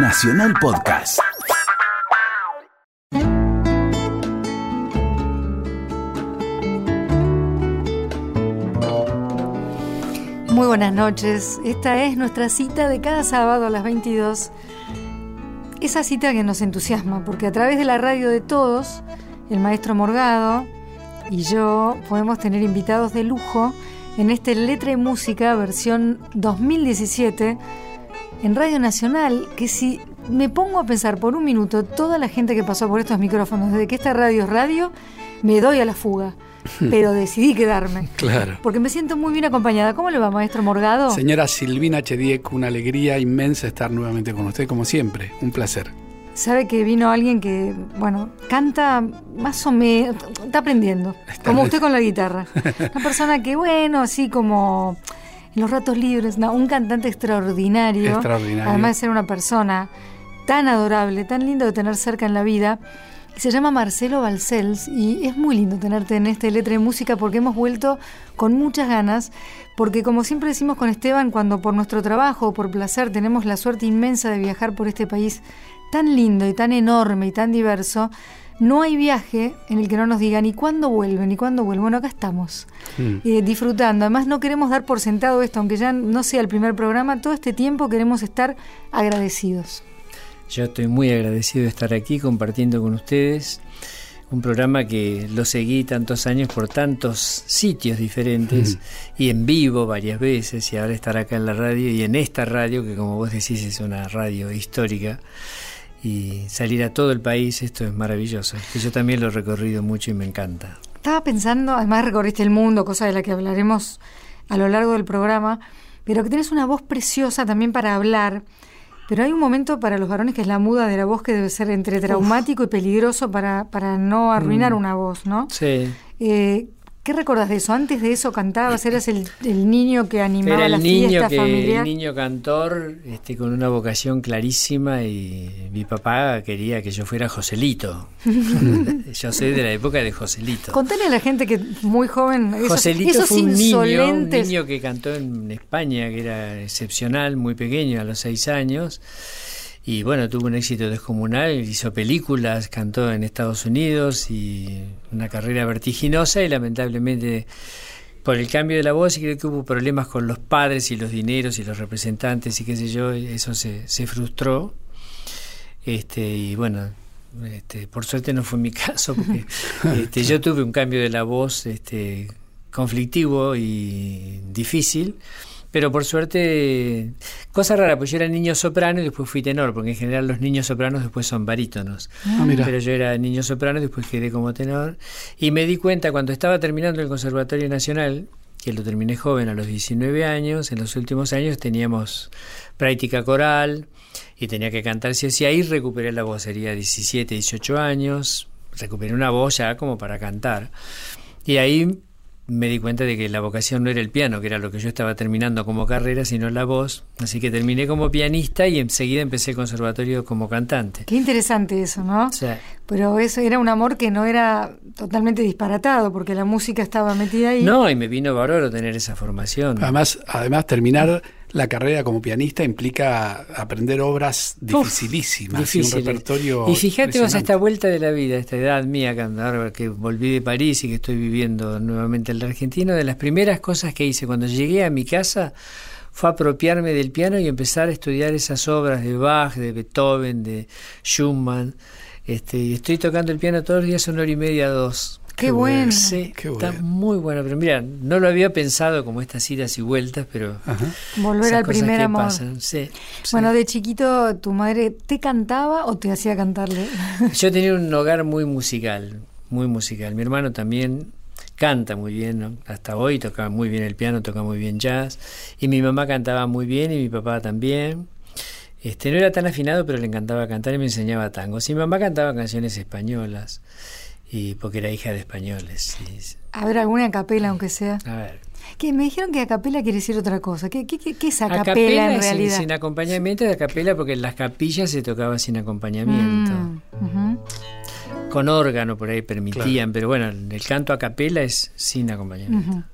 Nacional Podcast. Muy buenas noches. Esta es nuestra cita de cada sábado a las 22. Esa cita que nos entusiasma, porque a través de la radio de todos, el maestro Morgado y yo podemos tener invitados de lujo en este Letra y Música versión 2017 en Radio Nacional, que si me pongo a pensar por un minuto toda la gente que pasó por estos micrófonos, desde que esta radio es radio, me doy a la fuga. Pero decidí quedarme. Claro. Porque me siento muy bien acompañada. ¿Cómo le va, maestro Morgado? Señora Silvina Chediek, una alegría inmensa estar nuevamente con usted, como siempre. Un placer. Sabe que vino alguien que, bueno, canta más o menos, está aprendiendo, como usted con la guitarra. Una persona que, bueno, así como los ratos libres, no, un cantante extraordinario. Extraordinario. Además de ser una persona tan adorable, tan lindo de tener cerca en la vida. Se llama Marcelo Balcells y es muy lindo tenerte en este Letra de Música porque hemos vuelto con muchas ganas, porque como siempre decimos con Esteban, cuando por nuestro trabajo o por placer tenemos la suerte inmensa de viajar por este país tan lindo y tan enorme y tan diverso, no hay viaje en el que no nos digan ni cuándo vuelven, ni cuándo vuelven. Bueno, acá estamos, Mm. eh, disfrutando. Además, no queremos dar por sentado esto, aunque ya no sea el primer programa, todo este tiempo queremos estar agradecidos. Yo estoy muy agradecido de estar aquí compartiendo con ustedes un programa que lo seguí tantos años por tantos sitios diferentes y en vivo varias veces y ahora estar acá en la radio y en esta radio que como vos decís es una radio histórica y salir a todo el país, esto es maravilloso. Que yo también lo he recorrido mucho y me encanta. Estaba pensando, además recorriste el mundo, cosa de la que hablaremos a lo largo del programa, pero que tienes una voz preciosa también para hablar. Pero hay un momento para los varones que es la muda de la voz que debe ser entre traumático y peligroso para, para no arruinar Mm. una voz, ¿no? Sí. Eh, ¿Qué recordás de eso? Antes de eso cantabas, eras el, el niño que animaba Era la el niño fiesta que familiar. el niño cantor este, con una vocación clarísima y mi papá quería que yo fuera Joselito. yo soy de la época de Joselito. Contale a la gente que muy joven, esos, Joselito esos fue un niño, un niño que cantó en España, que era excepcional, muy pequeño, a los seis años. Y bueno, tuvo un éxito descomunal, hizo películas, cantó en Estados Unidos y una carrera vertiginosa y lamentablemente por el cambio de la voz y creo que hubo problemas con los padres y los dineros y los representantes y qué sé yo, eso se, se frustró. Este, y bueno, este, por suerte no fue mi caso, porque este, yo tuve un cambio de la voz este, conflictivo y difícil, pero por suerte, cosa rara, pues yo era niño soprano y después fui tenor, porque en general los niños sopranos después son barítonos. Ah. Pero yo era niño soprano y después quedé como tenor. Y me di cuenta cuando estaba terminando el Conservatorio Nacional, que lo terminé joven a los 19 años, en los últimos años teníamos práctica coral y tenía que cantar sí o sí. Ahí recuperé la voz, sería 17, 18 años, recuperé una voz ya como para cantar. Y ahí me di cuenta de que la vocación no era el piano, que era lo que yo estaba terminando como carrera, sino la voz. Así que terminé como pianista y enseguida empecé el conservatorio como cantante. Qué interesante eso, ¿no? Pero eso era un amor que no era totalmente disparatado, porque la música estaba metida ahí. no, y me vino bárbaro tener esa formación. Además, además, terminar la carrera como pianista implica aprender obras dificilísimas y un repertorio. Y fíjate vos a esta vuelta de la vida, a esta edad mía, que ahora que volví de París y que estoy viviendo nuevamente en la Argentina, de las primeras cosas que hice cuando llegué a mi casa fue apropiarme del piano y empezar a estudiar esas obras de Bach, de Beethoven, de Schumann. Este, y estoy tocando el piano todos los días una hora y media, dos. Qué bueno. Sí, Qué está bueno. muy bueno. Pero mira, no lo había pensado como estas idas y vueltas, pero Ajá. Volver esas al cosas primer que amor. pasan, sí. Bueno, de chiquito, ¿tu madre te cantaba o te hacía cantarle? Yo tenía un hogar muy musical, muy musical. Mi hermano también canta muy bien, ¿no? hasta hoy tocaba muy bien el piano, toca muy bien jazz. Y mi mamá cantaba muy bien y mi papá también. Este, no era tan afinado, pero le encantaba cantar y me enseñaba tangos. Y mi mamá cantaba canciones españolas, y porque era hija de españoles. y- A ver, alguna a capela, aunque sea. a ver, Que me dijeron que a capela quiere decir otra cosa. ¿Qué, qué, qué- es a, a capela, capela en realidad? Sin, acompañamiento de a capela porque en las capillas se tocaba sin acompañamiento. Mm. Con órgano por ahí permitían, pero bueno, el canto a capela es sin acompañamiento.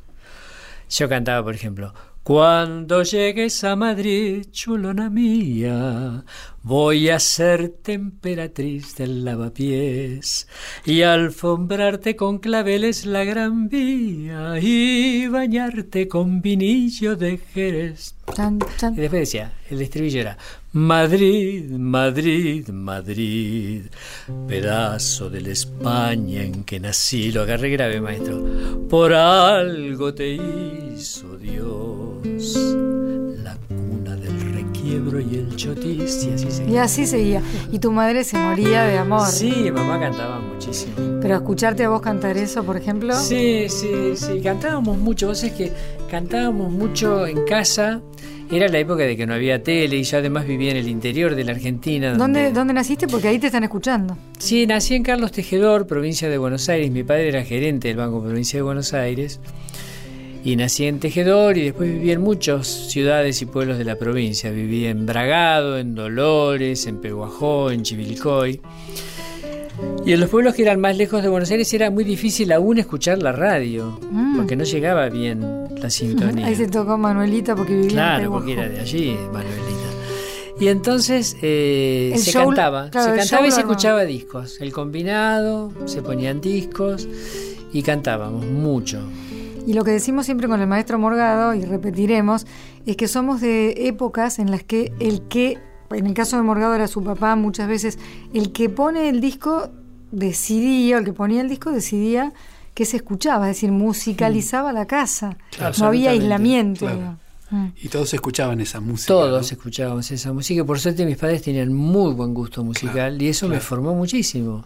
Yo cantaba, por ejemplo, Cuando llegues a Madrid, chulona mía, voy a ser temperatriz del lavapiés y alfombrarte con claveles la gran vía y bañarte con vinillo de Jerez. Y después decía, el estribillo era Madrid, Madrid, Madrid, pedazo de la España en que nací. Lo agarré grave, maestro. Por algo te hizo Dios la cuna del requiebro y el chotis y así seguía. Y así seguía. Y tu madre se moría de amor. Sí, mamá cantaba muchísimo. Pero escucharte a vos cantar eso, por ejemplo. Sí, sí, sí. Cantábamos mucho. Vos es que cantábamos mucho en casa era la época de que no había tele y yo además vivía en el interior de la Argentina. ¿Dónde, ¿Dónde naciste? Porque ahí te están escuchando. Sí, nací en Carlos Tejedor, provincia de Buenos Aires. Mi padre era gerente del Banco Provincia de Buenos Aires. Y nací en Tejedor y después viví en muchas ciudades y pueblos de la provincia. Viví en Bragado, en Dolores, en Peguajó, en Chivilcoy. Y en los pueblos que eran más lejos de Buenos Aires era muy difícil aún escuchar la radio, mm. porque no llegaba bien la sintonía. Ahí se tocó Manuelita porque vivía Claro, porque era de allí, Manuelita. Y entonces eh, se cantaba, se cantaba y se escuchaba discos. El combinado, se ponían discos y cantábamos mucho. Y lo que decimos siempre con el maestro Morgado, y repetiremos, es que somos de épocas en las que el que en el caso de Morgado era su papá, muchas veces el que pone el disco decidía, el que ponía el disco decidía que se escuchaba, es decir, musicalizaba la casa. no había aislamiento. Mm. Y todos escuchaban esa música. Todos escuchábamos esa música. Por suerte mis padres tenían muy buen gusto musical y eso me formó muchísimo.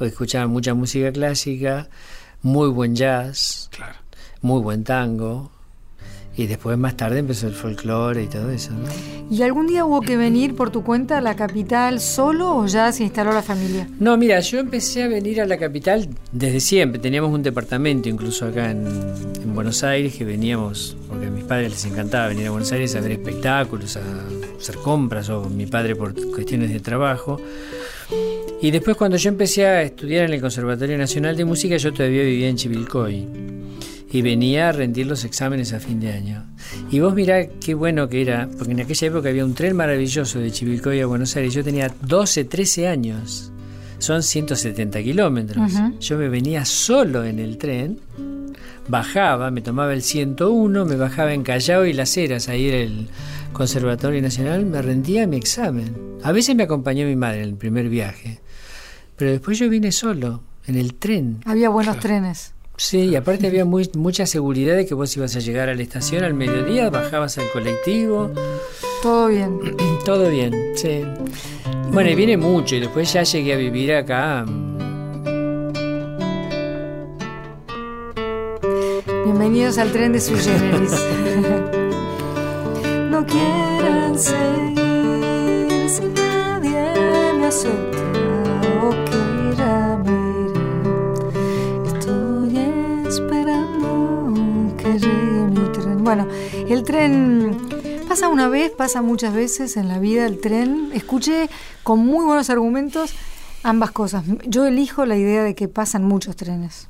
Escuchaban mucha música clásica, muy buen jazz, muy buen tango, y después más tarde empezó el folclore y todo eso. ¿no? ¿Y algún día hubo que venir por tu cuenta a la capital solo o ya se instaló la familia? No, mira, yo empecé a venir a la capital desde siempre. Teníamos un departamento incluso acá en, en Buenos Aires que veníamos, porque a mis padres les encantaba venir a Buenos Aires a ver espectáculos, a hacer compras, o mi padre por cuestiones de trabajo. Y después cuando yo empecé a estudiar en el Conservatorio Nacional de Música, yo todavía vivía en Chivilcoy y venía a rendir los exámenes a fin de año. Y vos mirá qué bueno que era, porque en aquella época había un tren maravilloso de Chivilcoy a Buenos Aires. Yo tenía 12, 13 años. Son 170 kilómetros. Yo me venía solo en el tren, bajaba, me tomaba el 101, me bajaba en Callao y Las Heras, ahí era el Conservatorio Nacional, me rendía mi examen. A veces me acompañó mi madre en el primer viaje, pero después yo vine solo, en el tren. Había buenos trenes. Sí, y aparte había muy, mucha seguridad de que vos ibas a llegar a la estación al mediodía, bajabas al colectivo. Todo bien. Todo bien, sí. Bueno, y viene mucho, y después ya llegué a vivir acá. Bienvenidos al tren de su generis. no quieran seguir si nadie me acepta Bueno, el tren pasa una vez, pasa muchas veces en la vida el tren. Escuché con muy buenos argumentos ambas cosas. Yo elijo la idea de que pasan muchos trenes.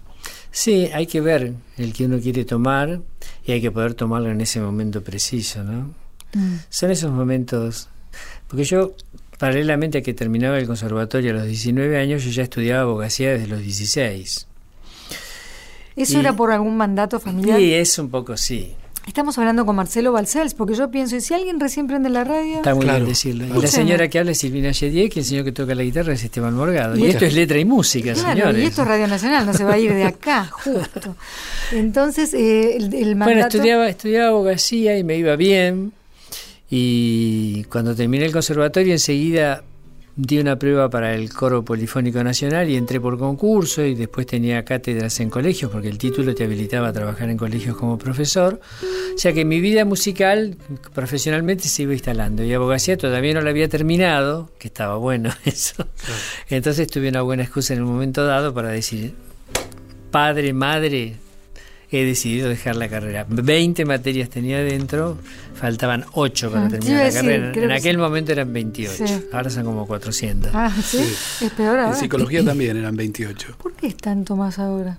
Sí, hay que ver el que uno quiere tomar y hay que poder tomarlo en ese momento preciso, ¿no? Mm. Son esos momentos, porque yo paralelamente a que terminaba el conservatorio a los 19 años, yo ya estudiaba abogacía desde los 16. ¿Eso era por algún mandato familiar? Sí, es un poco sí. Estamos hablando con Marcelo Balcells, porque yo pienso, si alguien recién prende la radio... Está muy bien decirlo. Y la señora que habla es Silvina Yediek y el señor que toca la guitarra es Esteban Morgado. Y, esto es letra y música, claro, Y esto es Radio Nacional, no se va a ir de acá, justo. Entonces, eh, el, mandato... Bueno, estudiaba, estudiaba abogacía y me iba bien. Y cuando terminé el conservatorio enseguida di una prueba para el coro polifónico nacional y entré por concurso y después tenía cátedras en colegios porque el título te habilitaba a trabajar en colegios como profesor. O sea que mi vida musical profesionalmente se iba instalando y abogacía todavía no la había terminado, que estaba bueno eso. Entonces tuve una buena excusa en un momento dado para decir, padre, madre, he decidido dejar la carrera. 20 materias tenía dentro, faltaban 8 para ah, terminar la carrera. En aquel momento eran 28, ahora son como 400. Ah, ¿sí? Es peor ahora. En psicología también eran 28. ¿Por qué es tanto más ahora?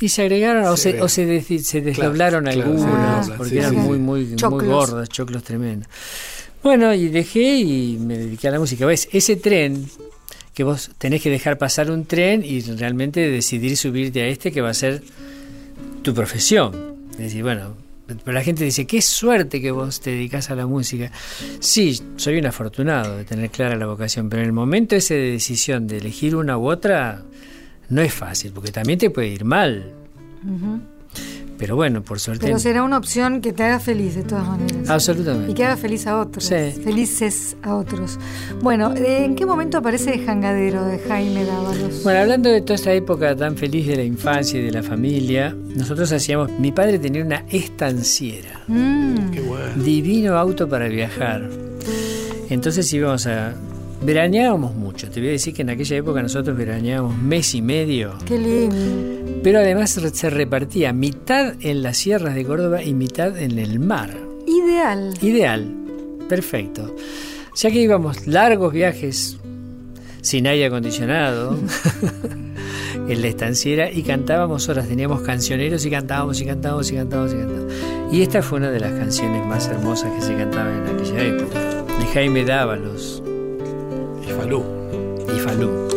Y se agregaron o Se o se, desdoblaron Claro, claro, algunas, sí, porque sí, eran sí. muy, muy, muy gordas, choclos tremendos. Bueno, y dejé y me dediqué a la música. ¿Ves? Ese tren, que vos tenés que dejar pasar un tren y realmente decidir subirte a este que va a ser tu profesión. Es decir, bueno, pero la gente dice, qué suerte que vos te dedicas a la música. Sí, soy un afortunado de tener clara la vocación, pero en el momento ese de decisión de elegir una u otra, no es fácil, porque también te puede ir mal. Pero bueno, por suerte. Pero será una opción que te haga feliz de todas maneras. Y Absolutamente. que haga feliz a otros. Sí. Felices a otros. Bueno, ¿en qué momento aparece Jangadero de Jaime Dávalos? Bueno, hablando de toda esta época tan feliz de la infancia y de la familia, nosotros hacíamos, mi padre tenía una estanciera, Mm, Qué bueno. divino auto para viajar. Entonces íbamos a... Veraneábamos mucho, te voy a decir que en aquella época nosotros veraneábamos mes y medio, qué lindo. pero además se repartía mitad en las sierras de Córdoba y mitad en el mar. Ideal. Ideal, perfecto. Ya que íbamos largos viajes sin aire acondicionado en la estanciera y cantábamos horas, teníamos cancioneros y cantábamos y cantábamos y cantábamos y cantábamos. Y esta fue una de las canciones más hermosas que se cantaban en aquella época, de Jaime Dávalos Y Falú. y Falú.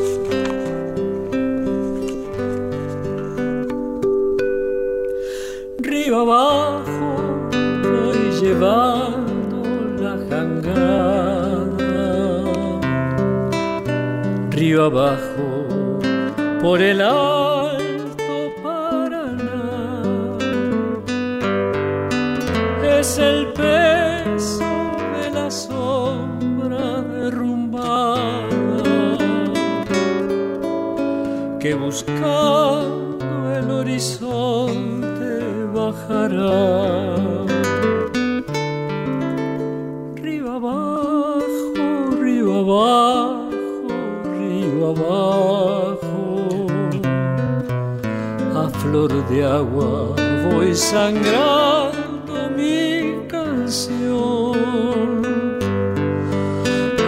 Río abajo voy llevando la jangada. Río abajo por el alto que buscando el horizonte bajará. Río abajo, río abajo, río abajo. A flor de agua voy sangrando mi canción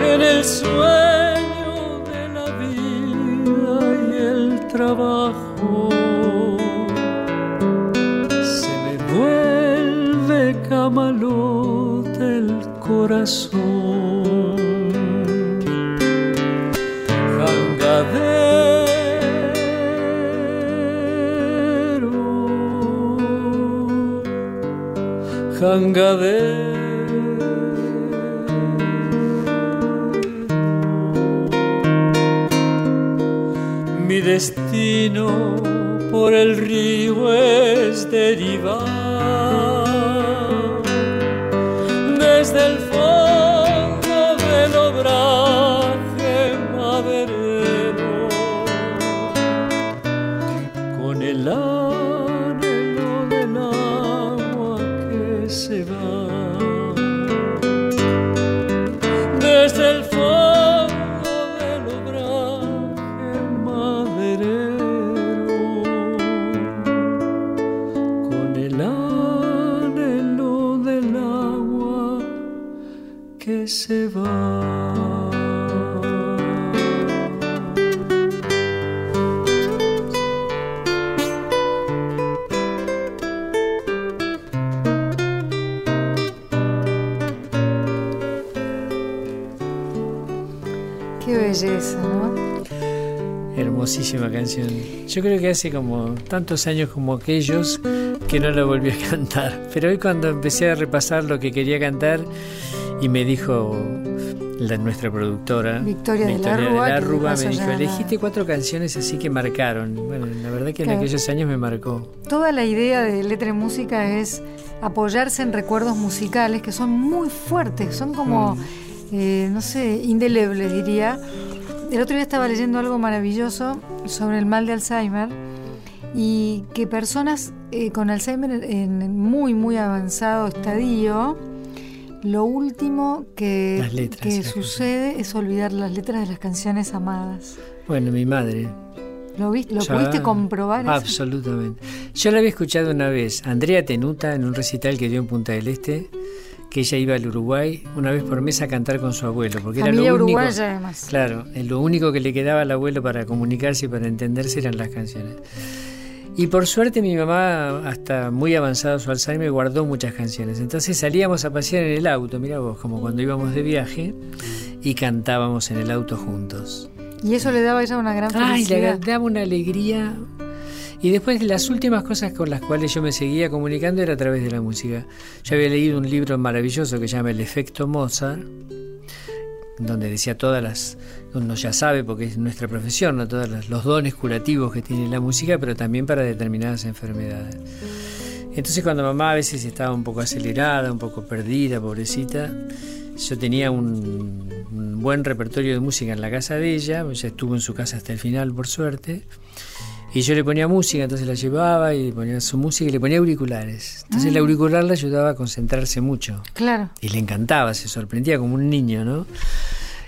en el sueño trabajo. Se me vuelve camalote el corazón. Jangadero, jangadero. Destino por el río es derivar Hermosísima canción. Yo creo que hace como tantos años como aquellos que no la volví a cantar. Pero hoy cuando empecé a repasar lo que quería cantar y me dijo la, nuestra productora Victoria de la Rúa, de me dijo, elegiste cuatro canciones así que marcaron. Bueno, la verdad que en Claro. aquellos años me marcó. Toda la idea de letra y música es apoyarse en recuerdos musicales que son muy fuertes, son como, eh, no sé, indelebles diría. El otro día estaba leyendo algo maravilloso sobre el mal de Alzheimer y que personas eh, con Alzheimer en muy, muy avanzado estadio, lo último que, letras, que sucede es olvidar las letras de las canciones amadas. Bueno, mi madre. ¿Lo, viste, lo Ya- pudiste comprobar? eso? Absolutamente. Yo la había escuchado una vez, Andrea Tenuta, en un recital que dio en Punta del Este, que ella iba al Uruguay una vez por mes a cantar con su abuelo, porque Familia era lo único, uruguaya además. Claro, lo único que le quedaba al abuelo para comunicarse y para entenderse eran las canciones. Y por suerte mi mamá, hasta muy avanzado su Alzheimer, guardó muchas canciones. Entonces salíamos a pasear en el auto, mira vos, como cuando íbamos de viaje, y cantábamos en el auto juntos. Y eso le daba a ella una gran felicidad. Ay, le daba una alegría. Y después las últimas cosas con las cuales yo me seguía comunicando era a través de la música. Yo había leído un libro maravilloso que se llama El efecto Mozart, donde decía todas las, uno ya sabe porque es nuestra profesión, todos los dones curativos que tiene la música, pero también para determinadas enfermedades. Entonces cuando mamá a veces estaba un poco acelerada, un poco perdida, pobrecita, yo tenía un, un buen repertorio de música en la casa de ella, ella estuvo en su casa hasta el final por suerte, y yo le ponía música, entonces la llevaba y ponía su música y le ponía auriculares. Entonces el auricular le ayudaba a concentrarse mucho. Claro. Y le encantaba, se sorprendía como un niño, ¿no?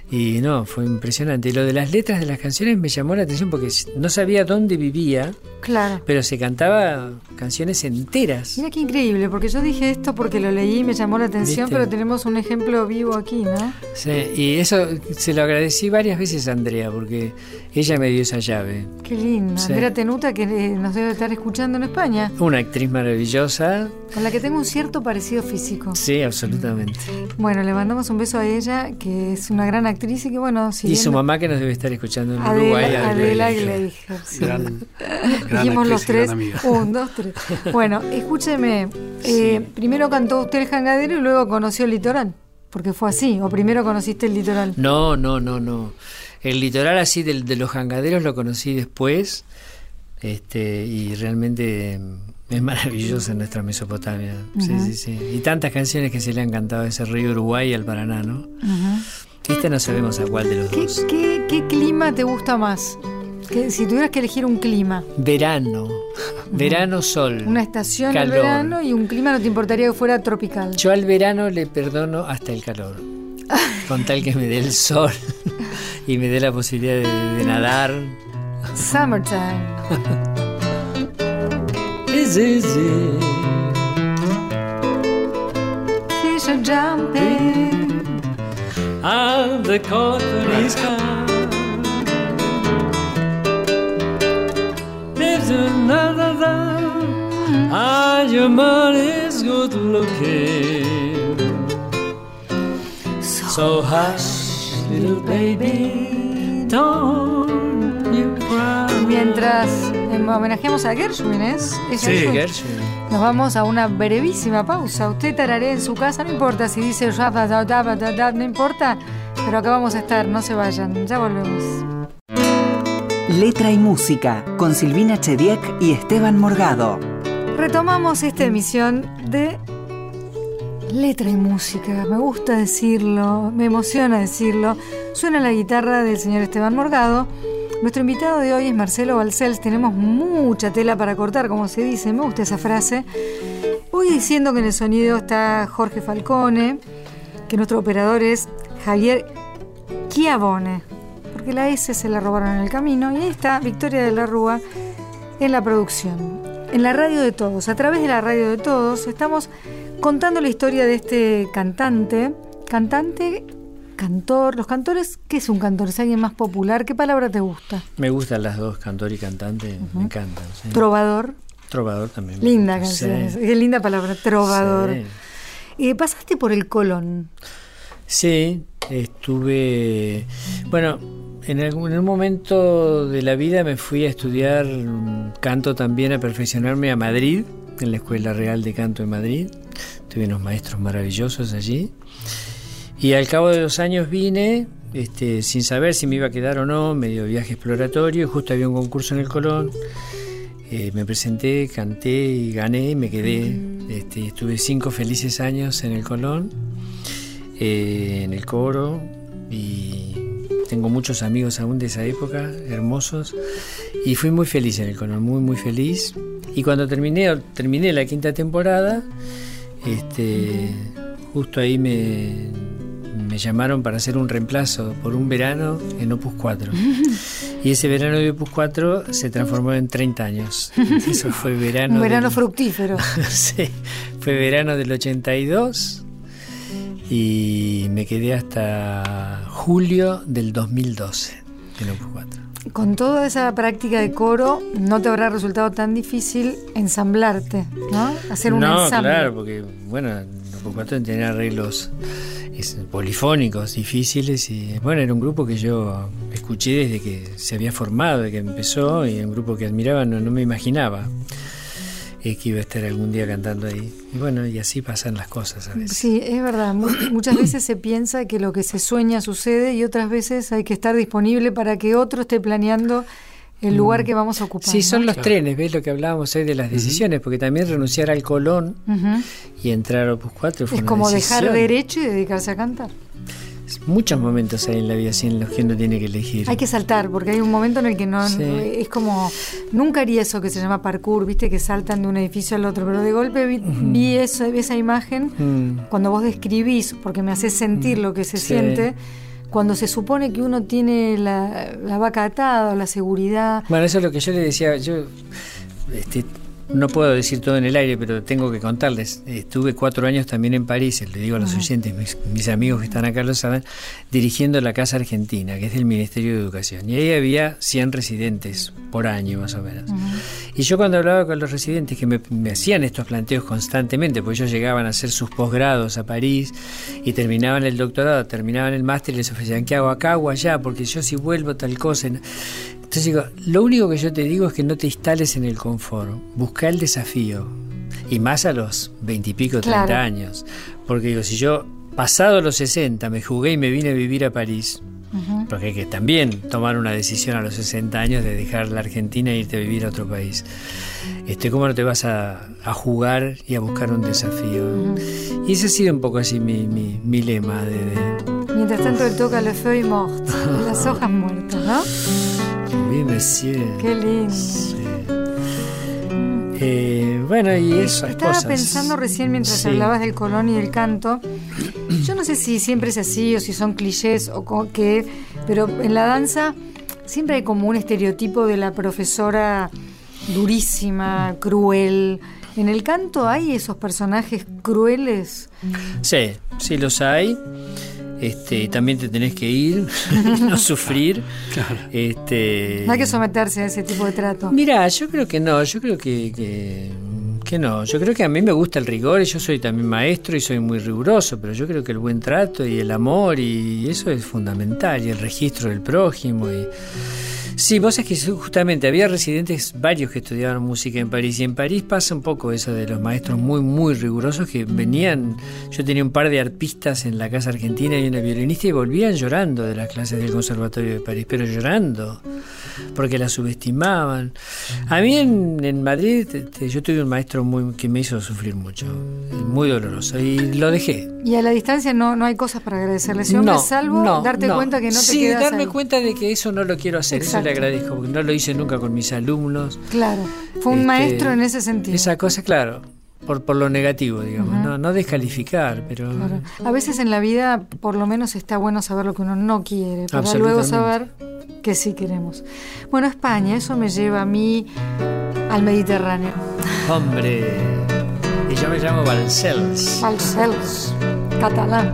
Y no, fue impresionante. Y lo de las letras de las canciones me llamó la atención porque no sabía dónde vivía, Claro. pero se cantaba canciones enteras. Mira qué increíble, porque yo dije esto porque lo leí y me llamó la atención, ¿Viste? pero tenemos un ejemplo vivo aquí, ¿no? Sí, y eso se lo agradecí varias veces a Andrea porque ella me dio esa llave. Qué lindo. Sí. Andrea Tenuta, que eh, nos debe estar escuchando en España, Una actriz maravillosa, con la que tengo un cierto parecido físico. sí, absolutamente. Bueno, le mandamos un beso a ella, que es una gran actriz y que, bueno, si Y bien su mamá que nos debe estar escuchando en Uruguay. Adela. Gleicher, sí. Gran, gran Dijimos los tres. Un, dos, tres. Bueno, escúcheme. eh, primero cantó usted el jangadero y luego conoció el litoral. Porque fue así. O primero conociste el litoral. No, no, no, no. El litoral así del- de, los jangaderos lo conocí después este, y realmente mm, es maravillosa nuestra Mesopotamia. Sí, sí, sí. Y tantas canciones que se le han cantado a ese río Uruguay y al Paraná, ¿no? Este no sabemos a cuál de los ¿Qué, dos. qué, qué clima te gusta más? Que si tuvieras que elegir un clima, Verano. Verano, sol. una estación calor. verano y un clima no te importaría que fuera tropical. Yo al verano le perdono hasta el calor. Con tal que me dé el sol y me dé la posibilidad de, de nadar. Summertime. Is easy. Fish are jumping. of the company's car. There's another love, and your money's good looking. So hush, little baby, don't Mientras em, homenajeamos a Gershwin, ¿es? ¿Es Sí, Gershwin? Gershwin. Nos vamos a una brevísima pausa. Usted tararé en su casa, no importa si dice "Rapa, da, da, da, da", no importa, pero acá vamos a estar, no se vayan, ya volvemos. Letra y música con Silvina Chediek y Esteban Morgado. Retomamos esta emisión de letra y música. Me gusta decirlo, me emociona decirlo. Suena la guitarra del señor Esteban Morgado. Nuestro invitado de hoy es Marcelo Balcells. Tenemos mucha tela para cortar, como se dice. Me gusta esa frase. Voy diciendo que en el sonido está Jorge Falcone, que nuestro operador es Javier Chiavone, porque la S se la robaron en el camino. Y ahí está Victoria de la Rúa en la producción. En la radio de todos, a través de la radio de todos, estamos contando la historia de este cantante. Cantante, cantor. Los cantores, ¿qué es un cantor? ¿Es alguien más popular? ¿Qué palabra te gusta? Me gustan las dos, cantor y cantante, me encantan. sí. Trovador. Trovador también. Linda Sí. canción. Qué linda palabra, trovador. Sí. Y pasaste por el Colón. Sí, estuve. Bueno, en, algún, en un momento de la vida me fui a estudiar canto también, a perfeccionarme a Madrid, en la Escuela Real de Canto de Madrid. Tuve unos maestros maravillosos allí. Y al cabo de los años vine, este, sin saber si me iba a quedar o no, medio viaje exploratorio, y justo había un concurso en el Colón. Eh, me presenté, canté y gané y me quedé. Este, estuve cinco felices años en el Colón, eh, en el coro, y tengo muchos amigos aún de esa época, hermosos, y fui muy feliz en el Colón, muy, muy feliz. Y cuando terminé, terminé la quinta temporada, este, justo ahí me, me llamaron para hacer un reemplazo por un verano en Opus 4. Y ese verano de Opus 4 se transformó en 30 años. Eso fue verano. Un verano del- fructífero. sí, fue verano del 82 y me quedé hasta julio del 2012 en Opus 4. con toda esa práctica de coro, no te habrá resultado tan difícil ensamblarte, ¿no? Hacer un no, ensamble. claro, porque, bueno, supuesto tener arreglos polifónicos difíciles y, bueno, era un grupo que yo escuché desde que se había formado, desde que empezó, y un grupo que admiraba, no, no me imaginaba eh, que iba a estar algún día cantando ahí. Y bueno, y así pasan las cosas a veces. Sí, es verdad. Mu- Muchas veces se piensa que lo que se sueña sucede y otras veces hay que estar disponible para que otro esté planeando el lugar que vamos a ocupar. Mm. Sí, son ¿no? los trenes, ¿ves lo que hablábamos hoy de las decisiones? Porque también renunciar al Colón y entrar a Opus 4 fue Es una como dejar decisión. derecho y dedicarse a cantar. Muchos momentos hay en la vida así en los que uno tiene que elegir. Hay que saltar, porque hay un momento en el que no, Sí. no- es como, nunca haría eso que se llama parkour, viste, que saltan de un edificio al otro, pero de golpe vi, vi eso, esa imagen Mm. cuando vos describís, porque me haces sentir lo que se Sí. siente, cuando se supone que uno tiene la, la vaca atada o la seguridad. Bueno, eso es lo que yo le decía. Yo este, no puedo decir todo en el aire, pero tengo que contarles. Estuve cuatro años también en París, le digo a los oyentes, mis, mis amigos que están acá lo saben, dirigiendo la Casa Argentina, que es del Ministerio de Educación. Y ahí había 100 residentes por año, más o menos. Y yo cuando hablaba con los residentes que me, me hacían estos planteos constantemente, porque ellos llegaban a hacer sus posgrados a París y terminaban el doctorado, terminaban el máster y les ofrecían, ¿qué hago acá o allá? Porque yo si vuelvo tal cosa... no". Entonces digo, lo único que yo te digo es que no te instales en el confort, busca el desafío. Y más a los veintipico, treinta Claro. años. Porque digo, si yo pasado los 60 me jugué y me vine a vivir a París, Ujú. porque hay que también tomar una decisión a los 60 años de dejar la Argentina e irte a vivir a otro país. Este, ¿Cómo no te vas a, a jugar y a buscar un desafío? Y ese ha sido un poco así mi, mi, mi lema de, de Mientras tanto él toca le feuille morte, las hojas muertas, ¿no? Oui, monsieur. Qué lindo. Sí. Eh, bueno, y esas Estaba cosas. pensando recién mientras Sí. hablabas del Colón y del canto. Yo no sé si siempre es así o si son clichés o qué, pero en la danza siempre hay como un estereotipo de la profesora durísima, cruel. En el canto hay esos personajes crueles. Sí, sí los hay. Este, y también te tenés que ir, no sufrir. Este, No hay que someterse a ese tipo de trato. Mira, yo creo que no, yo creo que, que, que no. Yo creo que a mí me gusta el rigor y yo soy también maestro y soy muy riguroso, pero yo creo que el buen trato y el amor y eso es fundamental y el registro del prójimo y Sí, vos es que justamente había residentes varios que estudiaban música en París y en París pasa un poco eso de los maestros muy muy rigurosos que venían, yo tenía un par de arpistas en la casa argentina y una violinista y volvían llorando de las clases del Conservatorio de París, pero llorando porque la subestimaban. A mí en, en Madrid este, yo tuve un maestro muy que me hizo sufrir mucho, muy doloroso y lo dejé. Y a la distancia no, no hay cosas para agradecerle hombre, salvo no, darte no. cuenta que no te sí, quedas darme ahí. cuenta de que eso no lo quiero hacer, le agradezco, porque no lo hice nunca con mis alumnos. Claro, fue un Este, maestro en ese sentido. Esa cosa, claro, por, por lo negativo, digamos, no, no descalificar, pero... Claro. A veces en la vida, por lo menos, está bueno saber lo que uno no quiere, para luego saber que sí queremos. Bueno, España, eso me lleva a mí al Mediterráneo. Hombre, y yo me llamo Balcells. Balcells, catalán.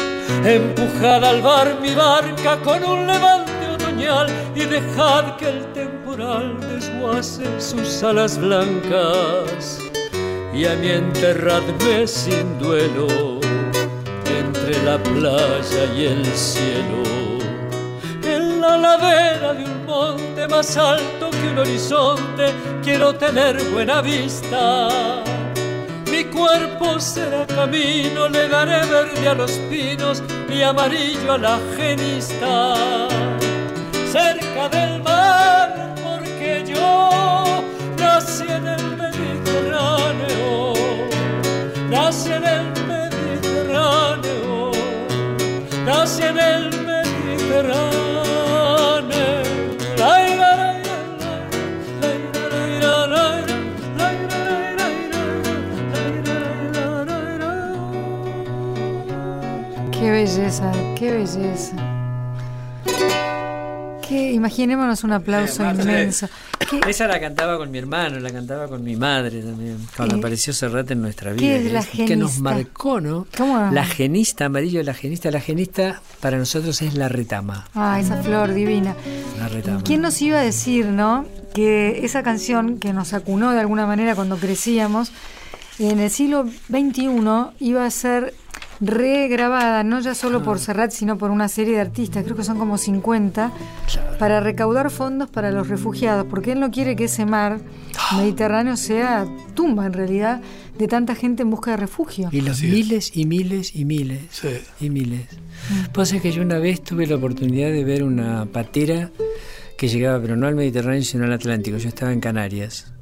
empujad al bar mi barca con un levante otoñal y dejad que el temporal desguace sus alas blancas y a mí enterradme sin duelo entre la playa y el cielo. En la ladera de un monte más alto que un horizonte quiero tener buena vista cuerpo será camino, le daré verde a los pinos y amarillo a la genista. Cerca del mar, belleza, qué belleza. Que, imaginémonos un aplauso inmenso. Esa la cantaba con mi hermano, la cantaba con mi madre también, cuando apareció Serrat en nuestra vida. es la que, nos marcó, ¿no? La genista, amarillo, la genista. La genista para nosotros es la retama. Ah, esa flor divina. La retama. ¿Quién nos iba a decir, no? Que esa canción que nos acunó de alguna manera cuando crecíamos, en el siglo XXI iba a ser regrabada, no ya solo por Serrat, sino por una serie de artistas, creo que son como 50, para recaudar fondos para los refugiados, porque él no quiere que ese mar Mediterráneo sea tumba en realidad de tanta gente en busca de refugio. Y los miles y miles y miles y miles. Pues es que yo una vez tuve la oportunidad de ver una patera que llegaba, pero no al Mediterráneo, sino al Atlántico. Yo estaba en Canarias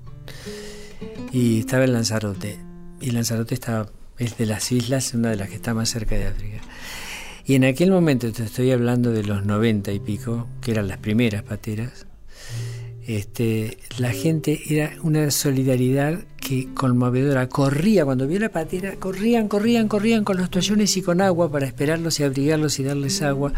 y estaba en Lanzarote. Y Lanzarote estaba es de las islas, una de las que está más cerca de África. Y en aquel momento, te estoy hablando de los noventa y pico, que eran las primeras pateras, este, la gente era una solidaridad que conmovedora. Corría, cuando vio la patera, corrían, corrían, corrían con los toallones y con agua para esperarlos y abrigarlos y darles agua.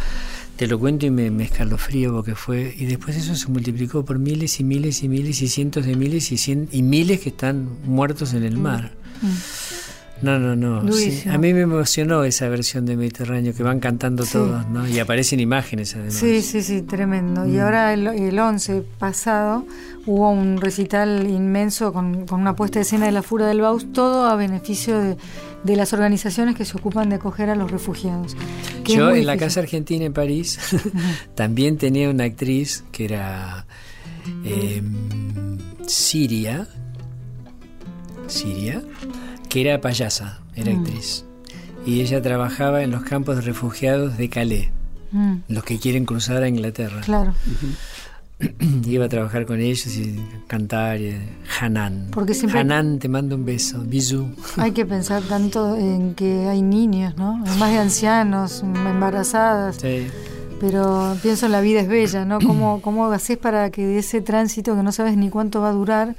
Te lo cuento y me, me escalofrío porque fue. Y después eso se multiplicó por miles y miles y miles y cientos de miles y, cien, y miles que están muertos en el mar. Mm. No, no, no. a mí me emocionó esa versión de Mediterráneo que van cantando todos, ¿no? Y aparecen imágenes además. Sí, sí, sí, tremendo. Y mm. ahora el, el 11 pasado hubo un recital inmenso con, una puesta de escena de la Fura del Baus, todo a beneficio de, las organizaciones que se ocupan de acoger a los refugiados. Yo en la Casa Argentina en París también tenía una actriz que era eh, Siria. Siria que era payasa, era mm. actriz. Y ella trabajaba en los campos de refugiados de Calais, mm. los que quieren cruzar a Inglaterra. Claro. Iba a trabajar con ellos y cantar. Y, Hanan. Porque siempre... Hanan, te mando un beso. Bisú. Hay que pensar tanto en que hay niños, ¿no? Además de ancianos, embarazadas. Sí. Pero pienso en la vida es bella, ¿no? ¿Cómo, cómo haces para que de ese tránsito que no sabes ni cuánto va a durar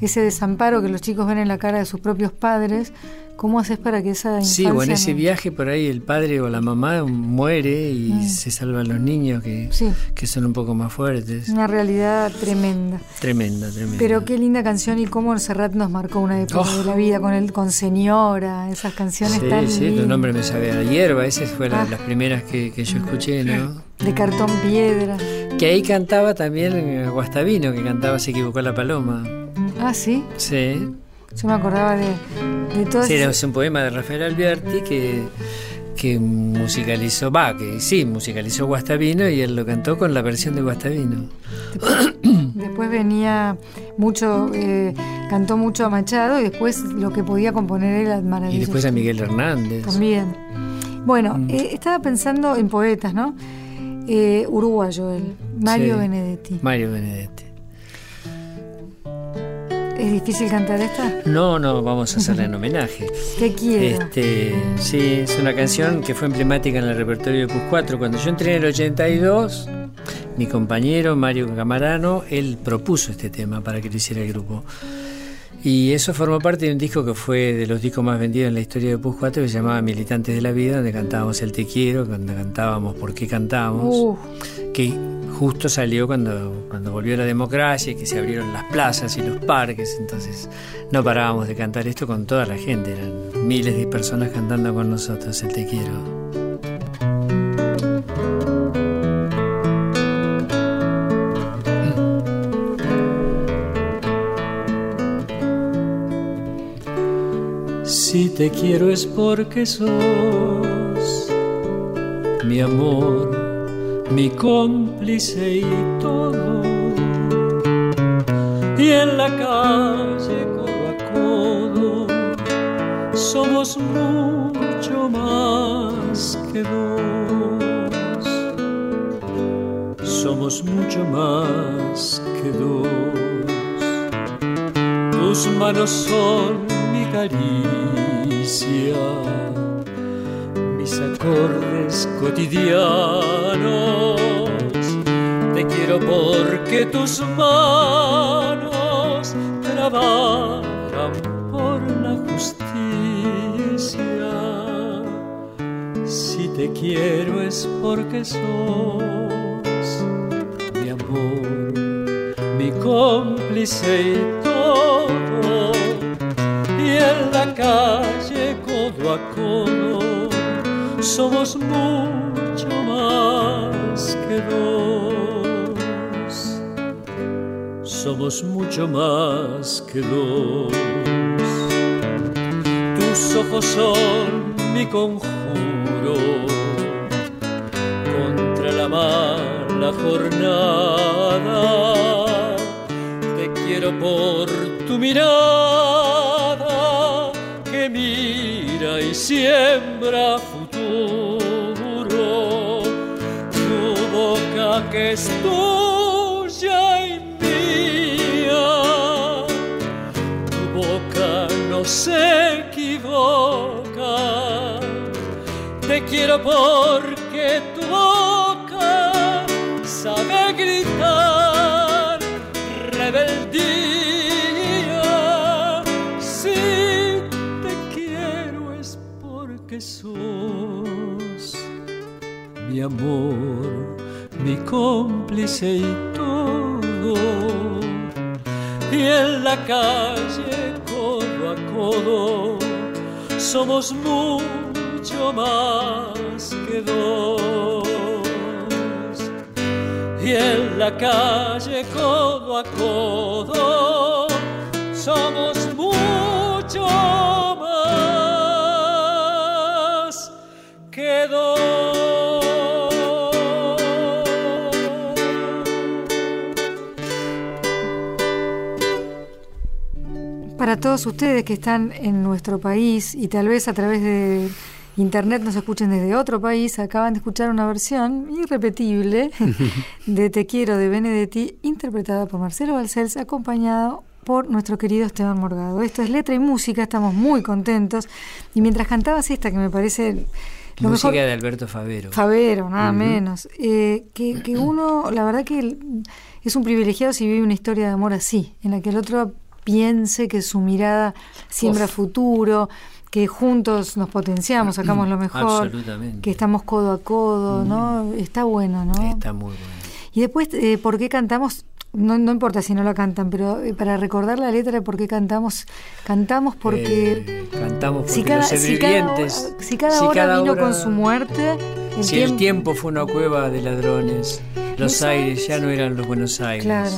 ese desamparo que los chicos ven en la cara de sus propios padres, ¿cómo haces para que esa infancia... Sí, o en ese viaje por ahí el padre o la mamá muere y mm. se salvan los niños que, que son un poco más fuertes. Una realidad tremenda. Tremenda, tremenda. Pero qué linda canción y cómo Serrat nos marcó una época de la oh. vida con el con Señora, esas canciones sí, tan Sí, tu nombre me sabe a la hierba, esas fueron ah. las primeras que, que yo escuché, ¿no? De cartón piedra. Que ahí cantaba también Guastavino, que cantaba Se equivocó la paloma. Ah, sí. Sí. Yo me acordaba de, de todo Sí, es un poema de Rafael Alberti que, que musicalizó, va, que sí, musicalizó Guastavino y él lo cantó con la versión de Guastavino. Después, venía mucho, eh, cantó mucho a Machado y después lo que podía componer él maravilloso. Y después a Miguel Hernández. También. Bueno, mm. eh, estaba pensando en poetas, ¿no? Eh, uruguayo él, Mario Benedetti. Mario Benedetti. ¿Es difícil cantar esta? No, no, vamos a hacerla en homenaje. Te quiero. Este, sí, es una canción que fue emblemática en el repertorio de PUS 4. Cuando yo entré en el 82, mi compañero Mario Camarano, él propuso este tema para que lo hiciera el grupo. Y eso formó parte de un disco que fue de los discos más vendidos en la historia de PUS 4 que se llamaba Militantes de la Vida, donde cantábamos El Te Quiero, donde cantábamos Por qué cantamos, Uh, que justo salió cuando, cuando volvió la democracia y que se abrieron las plazas y los parques, entonces no parábamos de cantar esto con toda la gente, eran miles de personas cantando con nosotros El Te Quiero. Si te quiero es porque sos mi amor, mi cómplice y todo. Y en la calle codo a codo somos mucho más que dos. Somos mucho más que dos. Tus manos son mi caricia, acordes cotidianos. Te quiero porque tus manos trabajan por la justicia. Si te quiero es porque sos mi amor, mi cómplice y todo. Y en la calle somos mucho más que dos. Somos mucho más que dos. Tus ojos son mi conjuro contra la mala jornada. Te quiero por tu mirada que mira y siembra que es tuya y mía. Tu boca no se equivoca. Te quiero porque tu boca sabe gritar rebeldía. Si te quiero es porque sos mi amor, cómplice y todo. Y en la calle codo a codo somos mucho más que dos. Y en la calle codo a codo somos Para todos ustedes que están en nuestro país y tal vez a través de internet nos escuchen desde otro país, acaban de escuchar una versión irrepetible de Te quiero de Benedetti, interpretada por Marcelo Balcells, acompañado por nuestro querido Esteban Morgado. Esto es letra y música, estamos muy contentos. Y mientras cantabas esta, que me parece lo Música mejor, de Alberto Favero. Favero, nada menos. Eh, que, que uno, la verdad que es un privilegiado si vive una historia de amor así, en la que el otro piense que su mirada siembra Uf. futuro, que juntos nos potenciamos, sacamos lo mejor, que estamos codo a codo, ¿no? Está bueno, ¿no? Está muy bueno. Y después, eh, ¿por qué cantamos? No, no importa si no la cantan, pero eh, para recordar la letra de por qué cantamos, cantamos porque... Eh, cantamos porque si cada, los si cada si cada si hora cada vino hora- con su muerte, el si el tiempo- fue una cueva de ladrones, los aires es. ya no eran los Buenos Aires. Claro.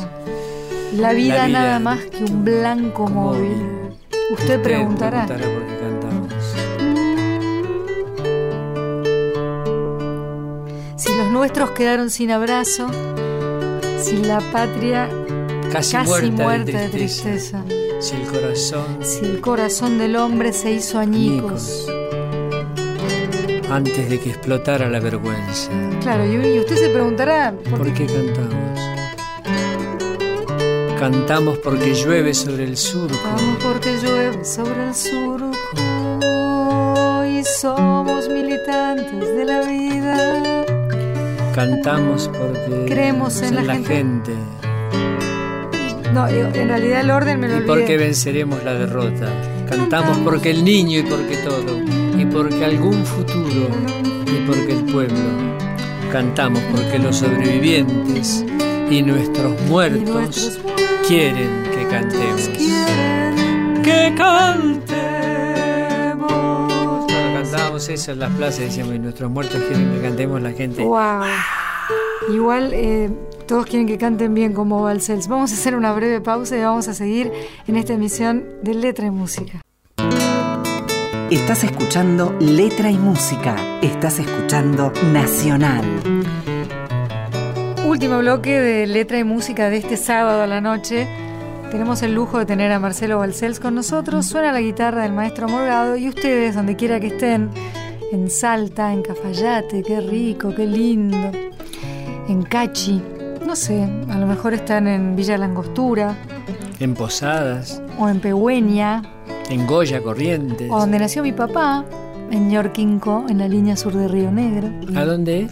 La vida, La vida nada más que un blanco móvil. Usted preguntará. por qué cantamos. Si los nuestros quedaron sin abrazo, si la patria Casi, casi muerta, muerta de de tristeza. Si el corazón si el corazón del hombre se hizo añicos. antes de que explotara la vergüenza. Claro, y, usted se preguntará, ¿por qué cantamos? Cantamos porque llueve sobre el surco. Cantamos porque llueve sobre el surco. Y somos militantes de la vida. Cantamos porque creemos en, la, gente. No, en realidad el orden me lo Y porque venceremos la derrota. Cantamos porque el niño y porque todo. Y porque algún futuro. Y porque el pueblo. Cantamos porque los sobrevivientes y nuestros muertos quieren que cantemos. que cantemos. Cuando cantábamos eso en las plazas decíamos, y nuestros muertos quieren que cantemos la gente. Wow. Igual eh, todos quieren que canten bien como Valsels. Vamos a hacer una breve pausa y vamos a seguir en esta emisión de Letra y Música. Estás escuchando Letra y Música. Estás escuchando Nacional. Último bloque de Letra y Música de este sábado a la noche. Tenemos el lujo de tener a Marcelo Balcells con nosotros. Suena la guitarra del maestro Morgado y ustedes, donde quiera que estén, en Salta, en Cafayate, qué rico, qué lindo, en Cachi, no sé, a lo mejor están en Villa Langostura. En Posadas. O en Pehueña en Goya Corrientes. O donde nació mi papá, en Ñorquinco, en la línea sur de Río Negro. ¿A dónde?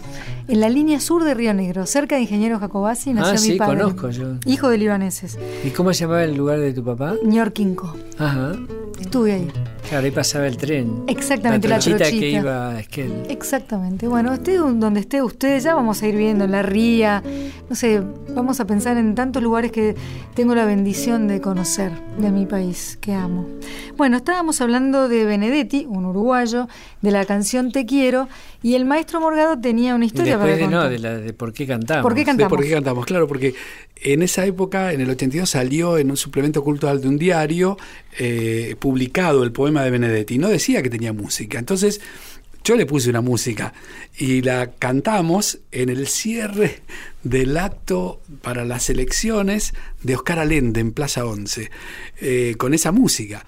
En la línea sur de Río Negro, cerca de Ingeniero Jacobasi, nació ah, mi sí, padre. conozco yo. Hijo de libaneses. ¿Y cómo se llamaba el lugar de tu papá? Ñorquinco. Ajá. Estuve ahí. Claro, ahí pasaba el tren. Exactamente, la trochita, que iba a Esquel. Exactamente. Bueno, esté donde esté usted, ya vamos a ir viendo en la ría. No sé, vamos a pensar en tantos lugares que tengo la bendición de conocer de mi país, que amo. Bueno, estábamos hablando de Benedetti, un uruguayo, de la canción Te Quiero, y el maestro Morgado tenía una historia después para de, contar. No, de, la, de por qué cantamos. ¿Por qué cantamos? De por qué cantamos, claro, porque en esa época, en el 82, salió en un suplemento cultural de un diario eh, publicado el poema de Benedetti. No decía que tenía música. Entonces, yo le puse una música y la cantamos en el cierre del acto para las elecciones de Oscar Allende en Plaza 11, eh, con esa música.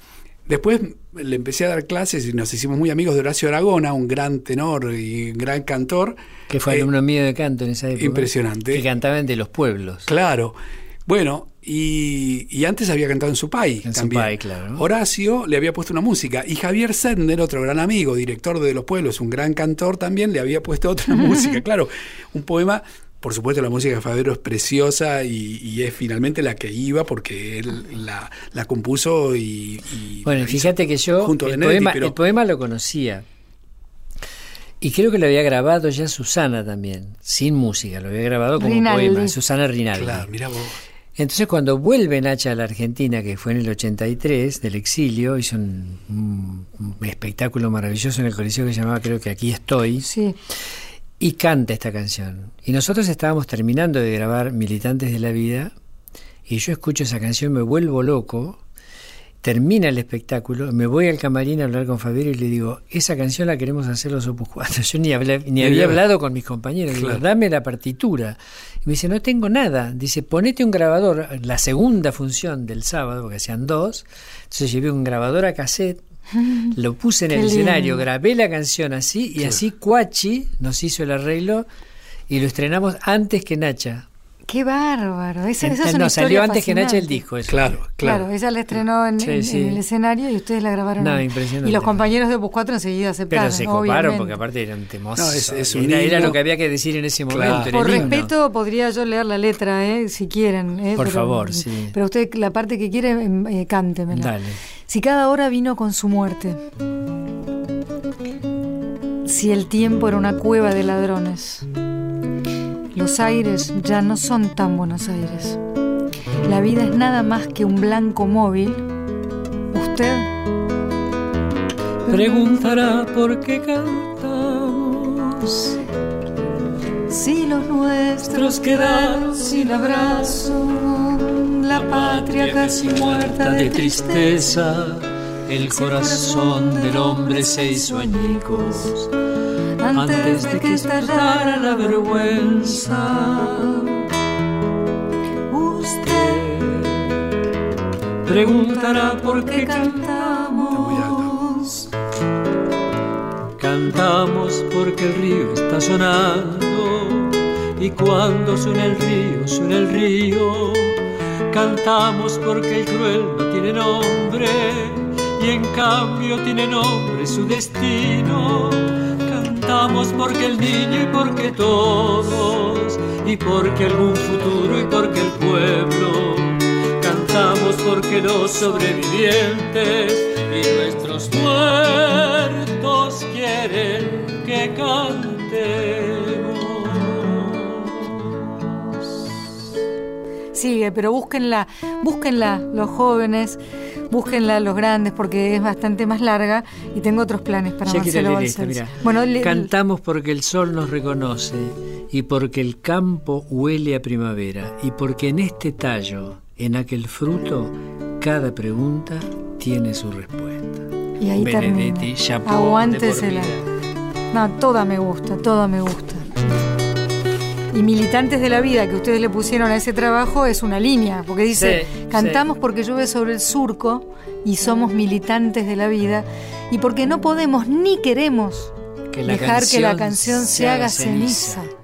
Después le empecé a dar clases y nos hicimos muy amigos de Horacio Aragona, un gran tenor y gran cantor. Que fue alumno mío de canto en esa época. Impresionante. Que cantaba de los pueblos. Claro. Bueno, y, y, antes había cantado en su país. En también. su país, claro. Horacio le había puesto una música. Y Javier Sender, otro gran amigo, director de Los Pueblos, un gran cantor también, le había puesto otra música. Claro, un poema por supuesto, la música de Fabero es preciosa y, y, es finalmente la que iba porque él la, la compuso y, y, Bueno, fíjate que yo junto a el, Benedetti, poema, pero... el poema lo conocía. Y creo que lo había grabado ya Susana también, sin música, lo había grabado como Rinaldi. poema, Susana Rinaldi. Claro, mira vos. Entonces cuando vuelve Nacha a la Argentina, que fue en el 83, del exilio, hizo un, un, un espectáculo maravilloso en el Coliseo que se llamaba creo que Aquí estoy. Sí. Y canta esta canción. Y nosotros estábamos terminando de grabar Militantes de la Vida, y yo escucho esa canción, me vuelvo loco, termina el espectáculo, me voy al camarín a hablar con Fabio y le digo, esa canción la queremos hacer los Opus 4. Yo ni, hablé, ni había hablado con mis compañeros, Claro. digo, dame la partitura. Y me dice, no tengo nada. Dice, ponete un grabador, la segunda función del sábado, porque hacían dos. Entonces llevé un grabador a cassette, lo puse en Qué el lindo. escenario, grabé la canción así, y así Cuachi nos hizo el arreglo y lo estrenamos antes que Nacha. Qué bárbaro. Esa, esa es no, una salió antes que Nacha el disco. Eso. Claro, Claro, claro. ella la estrenó en, Sí, en- sí. en el escenario y ustedes la grabaron. No, impresionante. Y los compañeros de Opus 4 enseguida aceptaron. Pero se coparon obviamente. porque aparte eran temosos. No, es- es un era, lo que había que decir en ese momento. Claro. Por respeto podría yo leer la letra, eh, si quieren. eh, Por pero- favor, sí. Pero usted la parte que quiere, em, eh, cántemela. Dale. Si cada hora vino con su muerte. Si el tiempo era una cueva de ladrones. Los aires ya no son tan Buenos Aires. La vida es nada más que un blanco móvil. Usted Preguntará por qué cantamos. Si los nuestros quedaron sin abrazo, la patria casi muerta de tristeza, el corazón del hombre se hizo añicos antes de que estallara la vergüenza. Usted Preguntará por qué cantamos, Cantamos porque el río está sonando y cuando suena el río, suena el río, Cantamos porque el cruel no tiene nombre y en cambio tiene nombre su destino. Cantamos porque el niño y porque todos y porque algún futuro y porque el pueblo. Cantamos porque los sobrevivientes y nuestros muertos quieren que cantemos. Sigue, pero búsquenla, búsquenla los jóvenes, búsquenla los grandes porque es bastante más larga y tengo otros planes para Ya Marcelo esta. Bueno, le- Cantamos porque el sol nos reconoce y porque el campo huele a primavera y porque en este tallo, en aquel fruto, cada pregunta tiene su respuesta. y ahí Benedetti, Aguántesela. No, toda me gusta, toda me gusta. Y militantes de la vida que ustedes le pusieron a ese trabajo es una línea, porque dice, Sí, cantamos porque llueve sobre el surco y somos militantes de la vida y porque no podemos ni queremos Que dejar que la canción se haga ceniza. ceniza.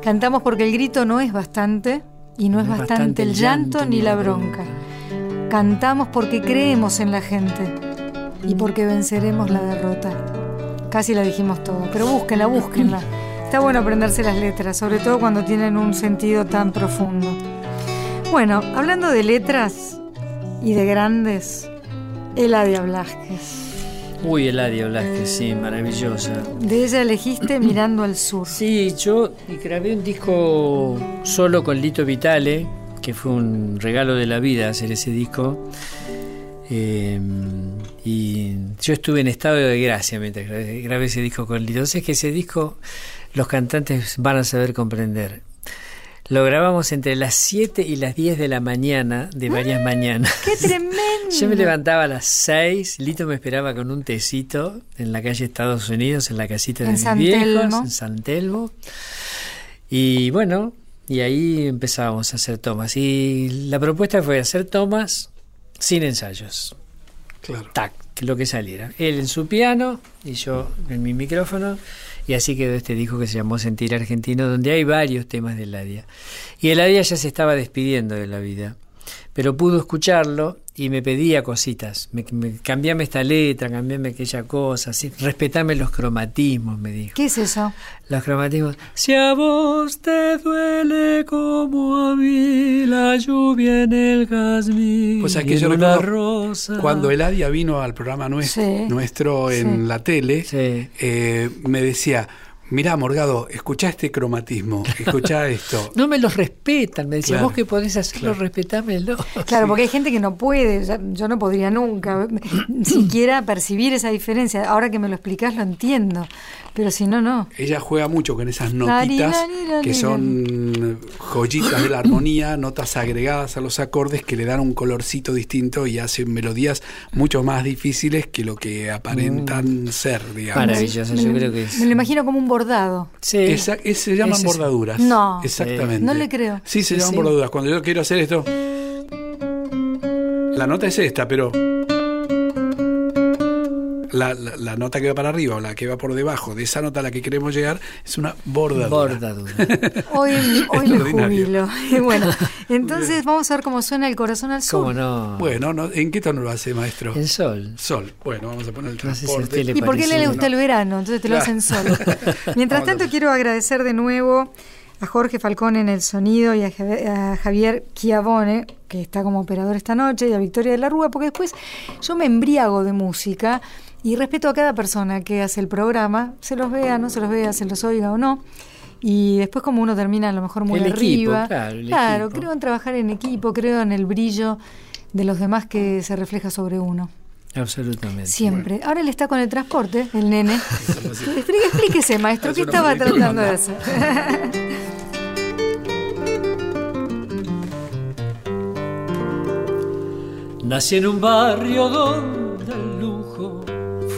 Cantamos porque el grito no es bastante y no, es bastante, el llanto ni la bronca. Cantamos porque creemos en la gente y porque venceremos la derrota. Casi la dijimos todo, pero búsquenla, búsquenla. Está bueno aprenderse las letras, sobre todo cuando tienen un sentido tan profundo. Bueno, hablando de letras y de grandes, Eladia Blasquez. Uy, Eladia Blasquez, sí, maravillosa. De ella elegiste Mirando al Sur. Sí, yo grabé un disco solo con Lito Vitale, que fue un regalo de la vida hacer ese disco. Eh, y yo estuve en estado de gracia mientras grabé, grabé ese disco con Lito. Entonces que ese disco los cantantes van a saber comprender. Lo grabamos entre las 7 y las 10 de la mañana, de varias mañanas. ¡Qué tremendo! Yo me levantaba a las 6, Lito me esperaba con un tecito en la calle Estados Unidos, en la casita de En mis San viejos, Telmo. en San Telmo. Y bueno, y ahí empezábamos a hacer tomas. Y la propuesta fue hacer tomas sin ensayos. Claro. Tac, lo que saliera. Él en su piano y yo en mi micrófono. Y así quedó este disco que se llamó Sentir Argentino, donde hay varios temas de Eladia. Y Eladia ya se estaba despidiendo de la vida, pero pudo escucharlo y me pedía cositas. Me, me- cambiame esta letra, cambiame aquella cosa, así, respetame los cromatismos, me dijo. ¿Qué es eso? Los cromatismos. Si a vos te duele como a mí la lluvia en el jazmín. Pues aquí yo recuerdo rosa. Cuando Eladia vino al programa nuestro, Sí. nuestro en Sí. la tele, Sí. eh, me decía, mirá, Morgado, escuchá este cromatismo, escuchá esto. No me los respetan, me decía, Claro. vos que podés hacerlo, respetámelo. Claro, porque hay gente que no puede, yo no podría nunca siquiera percibir esa diferencia. Ahora que me lo explicás lo entiendo, pero si no, no. Ella juega mucho con esas notitas que son joyitas de la armonía, notas agregadas a los acordes que le dan un colorcito distinto y hacen melodías mucho más difíciles que lo que aparentan ser, digamos. Maravilloso, yo creo que es. Me lo imagino como un bordado. Sí. Esa- es- se llaman es- bordaduras. No. Exactamente. No le creo. Sí, se Sí, llaman sí. bordaduras. Cuando yo quiero hacer esto. La nota es esta, pero. La, la- la nota que va para arriba o la que va por debajo de esa nota a la que queremos llegar es una bordadura. Bordadura. Hoy, hoy me jubilo. Y bueno, entonces vamos a ver cómo suena el corazón al sur. ¿Cómo no? Bueno, no, ¿en qué tono lo hace, maestro? En sol. Sol. Bueno, vamos a poner el No sé si a transporte. usted le ¿Y por qué le gusta el verano? Entonces te lo hacen solo. Mientras tanto, quiero agradecer de nuevo a Jorge Falcón en el sonido y a Javier, a Javier Chiavone, que está como operador esta noche, y a Victoria de la Rúa, porque después yo me embriago de música y respeto a cada persona que hace el programa, se los vea, no se los vea, se los oiga o no. Y después como uno termina a lo mejor muy El equipo, arriba. claro, el claro, equipo. creo en trabajar en equipo, creo en el brillo de los demás que se refleja sobre uno. Absolutamente. Siempre. Ahora él está con el transporte, el nene. Explí- Explíquese, maestro, Es ¿qué estaba tratando de hacer? Nací en un barrio donde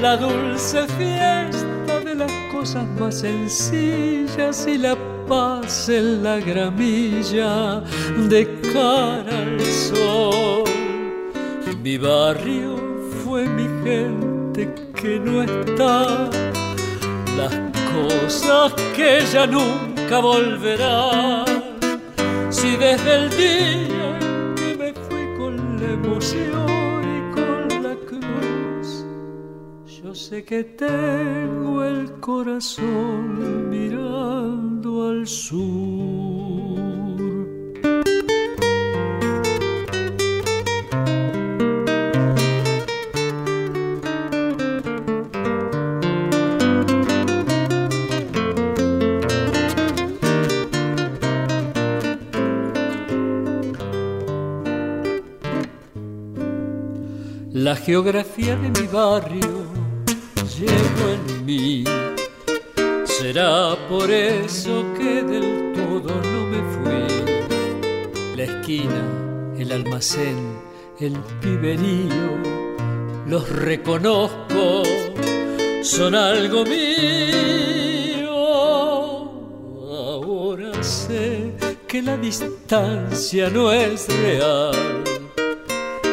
la dulce fiesta de las cosas más sencillas y la paz en la gramilla de cara al sol. Mi barrio fue mi gente que no está, las cosas que ya nunca volverán. Si desde el día que tengo el corazón mirando al sur. La geografía de mi barrio llevo en mí. Será por eso que del todo no me fui. La esquina, el almacén, el piberío, los reconozco, son algo mío. Ahora sé que la distancia no es real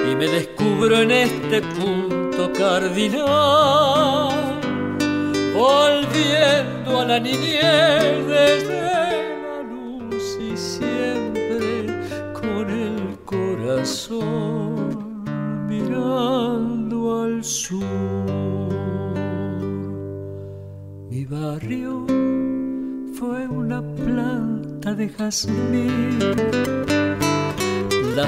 y me descubro en este punto cardinal, volviendo a la niñez desde la luz y siempre con el corazón mirando al sur. Mi barrio fue una planta de jazmín, la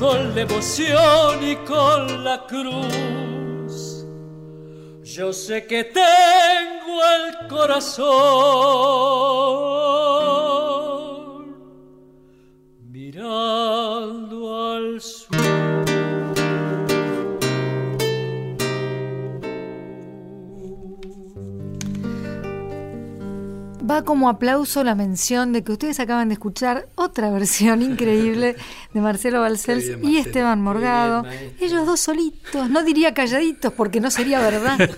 con la y con la cruz. Yo sé que tengo el corazón Va como aplauso la mención de que ustedes acaban de escuchar otra versión increíble de Marcelo Balcells Qué bien, y. Esteban Morgado. Bien. Ellos dos solitos, no diría calladitos porque no sería verdad.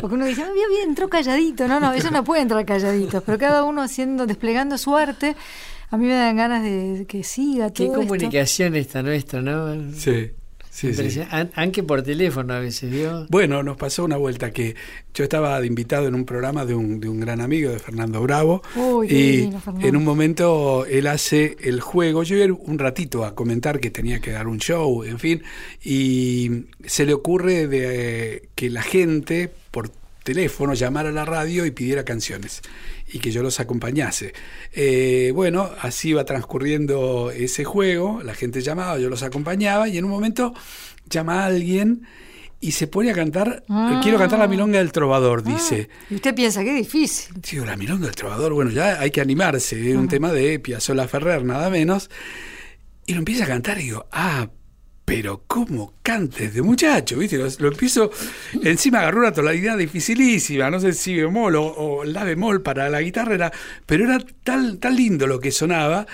Porque uno dice, bien, bien, entró calladito. No, no, ellos no pueden entrar calladitos, pero cada uno haciendo, desplegando su arte. A mí me dan ganas de que siga Qué todo esto. comunicación esta nuestra, ¿no? Sí, sí. An- por teléfono a veces, ¿vio? Bueno, nos pasó una vuelta que yo estaba de invitado en un programa de un, de un gran amigo de Fernando Bravo Uy, y divino, Fernando. en un momento él hace el juego, yo iba un ratito a comentar que tenía que dar un show, en fin, y se le ocurre de, eh, que la gente por teléfono llamara a la radio y pidiera canciones y que yo los acompañase. Eh, bueno, así iba transcurriendo ese juego, la gente llamaba, yo los acompañaba y en un momento llama a alguien y se pone a cantar, Ah. quiero cantar la milonga del trovador, dice. Y usted piensa, qué difícil. Digo, la milonga del trovador, bueno, ya hay que animarse, es un tema de Piazzolla Ferrer, nada menos. Y lo empieza a cantar y digo, ah, pero cómo cantes de muchacho, ¿viste? Lo, lo empiezo, encima agarró una tonalidad dificilísima, no sé si bemol o, o la bemol para la guitarra, era- pero era tan, tan lindo lo que sonaba.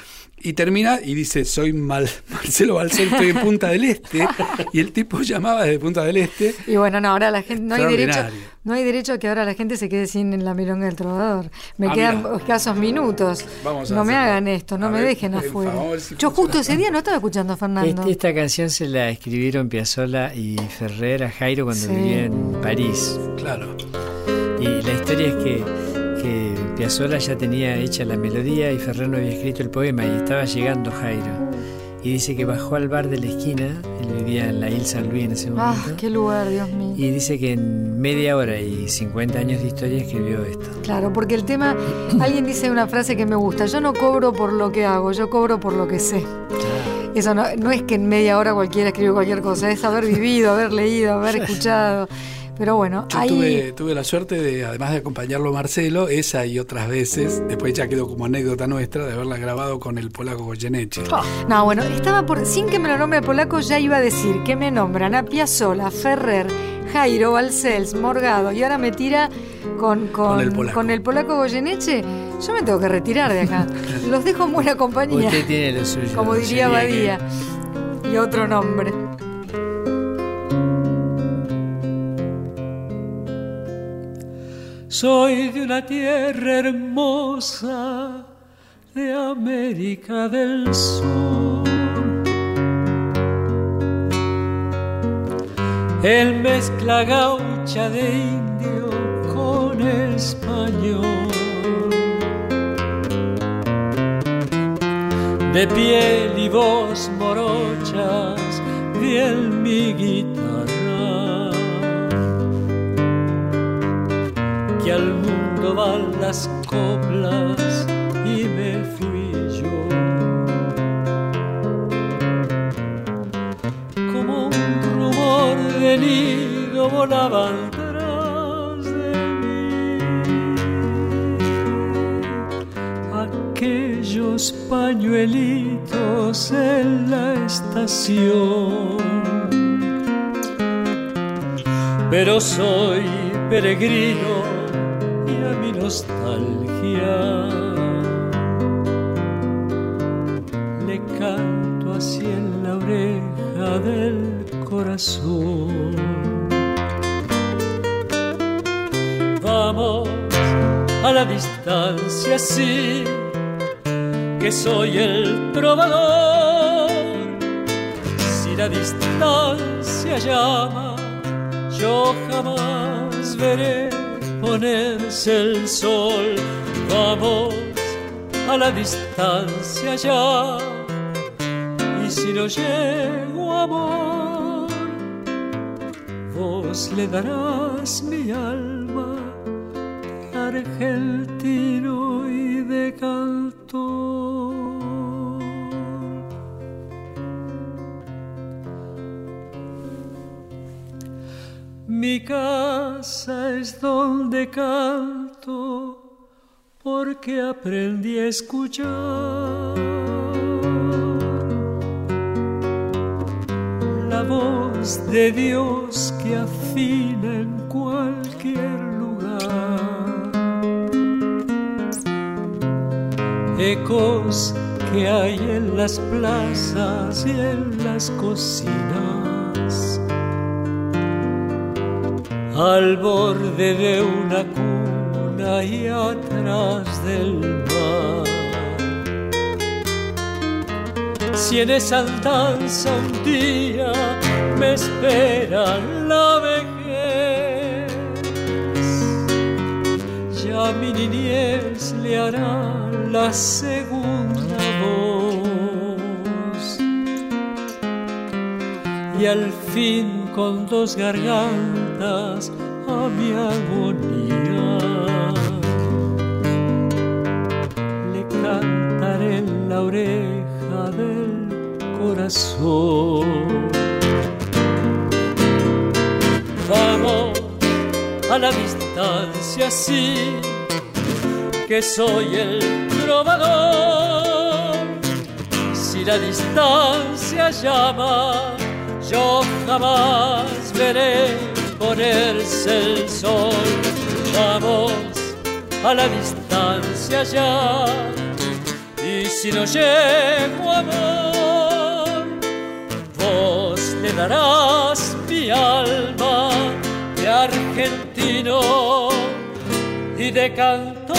Y termina y dice, soy Mal, Marcelo Balcel, estoy en Punta del Este. Y el tipo llamaba desde Punta del Este. Y bueno, no, ahora la gente, no hay derecho, no hay derecho a que ahora la gente se quede sin la milonga del trovador. Me Ah, quedan mira. escasos minutos. Vamos a no me hagan esto, no A me ver, dejen afuera. si Yo justo ese día no estaba escuchando a Fernando. Este- esta canción se la escribieron Piazzolla y Ferrer a Jairo cuando Sí. vivía en París. Claro. Y la historia es que, que Piazzolla ya tenía hecha la melodía y Ferrer no había escrito el poema y estaba llegando Jairo. Y dice que bajó al bar de la esquina, él vivía en la Ile San Luis en ese Ah, momento. qué lugar, Dios mío. Y dice que en media hora y 50 años de historia escribió esto. Claro, porque el tema, alguien dice una frase que me gusta, yo no cobro por lo que hago, yo cobro por lo que sé. Eso no, no es que en media hora cualquiera escribe cualquier cosa, es haber vivido, haber leído, haber escuchado. Pero bueno, Yo ahí... tuve, tuve la suerte de, además de acompañarlo a Marcelo, esa y otras veces, después ya quedó como anécdota nuestra, de haberla grabado con el polaco Goyeneche. No, bueno, estaba por. Sin que me lo nombre polaco, ya iba a decir que me nombran a Piazzola, Ferrer, Jairo, Balcells, Morgado y ahora me tira con, con, Con el polaco. con el polaco Goyeneche. Yo me tengo que retirar de acá. Los dejo en buena compañía. Usted tiene lo suyo. Como diría que- Badía. Y otro nombre. Soy de una tierra hermosa de América del Sur. Él mezcla gaucha de indio con español. De piel y voz morochas, fiel mi guitarra que al mundo van las coplas y me fui yo. Como un rumor de nido volaban tras de mí aquellos pañuelitos en la estación pero soy peregrino Vamos a la distancia, sí, que soy el trovador. Si la distancia llama, yo jamás veré ponerse el sol. Vamos a la distancia ya. Y si no llego le darás mi alma de argentino y de cantor. Mi casa es donde canto porque aprendí a escuchar de Dios que afina en cualquier lugar. Ecos que hay en las plazas y en las cocinas al borde de una cuna y atrás del mar. Si en esa andanza un día me espera la vejez, ya mi niñez le hará la segunda voz y al fin con dos gargantas a mi agonía. Le cantaré la oreja del corazón. Vamos a la distancia, sí, que soy el trovador. Si la distancia llama, yo jamás veré ponerse el sol. Vamos a la distancia ya. Y si no llego amor, vos le darás mi alma argentino y de cantor.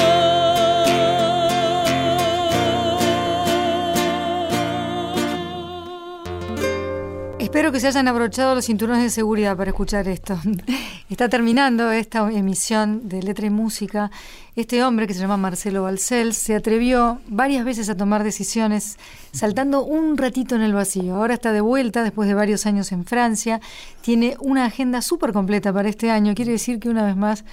Espero que se hayan abrochado los cinturones de seguridad para escuchar esto. Está terminando esta emisión de Letra y Música. Este hombre que se llama Marcelo Balcells se atrevió varias veces a tomar decisiones saltando un ratito en el vacío. Ahora está de vuelta después de varios años en Francia. Tiene una agenda súper completa para este año. Quiere decir que una vez más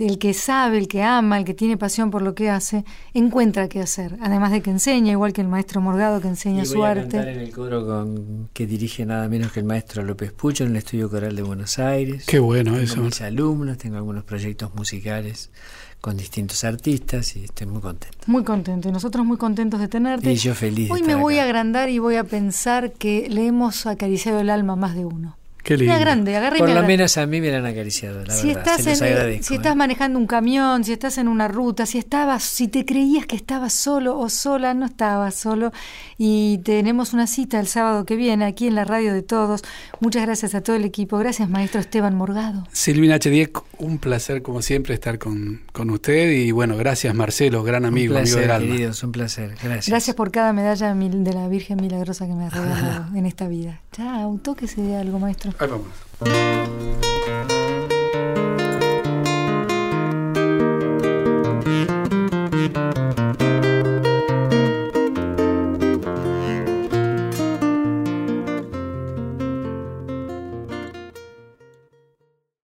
el que sabe, el que ama, el que tiene pasión por lo que hace, encuentra qué hacer. Además de que enseña, igual que el maestro Morgado que enseña y voy su a arte. Cantar en el coro con, que dirige nada menos que el maestro López Pucho en el Estudio Coral de Buenos Aires. Qué bueno tengo eso. mis alumnos, tengo algunos proyectos musicales con distintos artistas y estoy muy contento. Muy contento, y nosotros muy contentos de tenerte. Y yo feliz. de Hoy me estar voy acá. a agrandar y voy a pensar que le hemos acariciado el alma a más de uno. Qué lindo. agrande, agarre y Por lo agrande. menos a mí me la han acariciado, la si verdad. estás, Se los en, agradezco. si ¿eh? estás manejando un camión, si estás en una ruta, si estabas, si te creías que estabas solo o sola, no estabas solo. Y tenemos una cita el sábado que viene aquí en la radio de todos. Muchas gracias a todo el equipo. Gracias, maestro Esteban Morgado. Silvina H10, un placer como siempre estar con, con usted y bueno, gracias Marcelo, gran amigo, un amigo placer, alma. queridos, un placer. Gracias. Gracias por cada medalla de la Virgen Milagrosa que me has regalado en esta vida. Chao, tóquese de algo, maestro. Ahí vamos.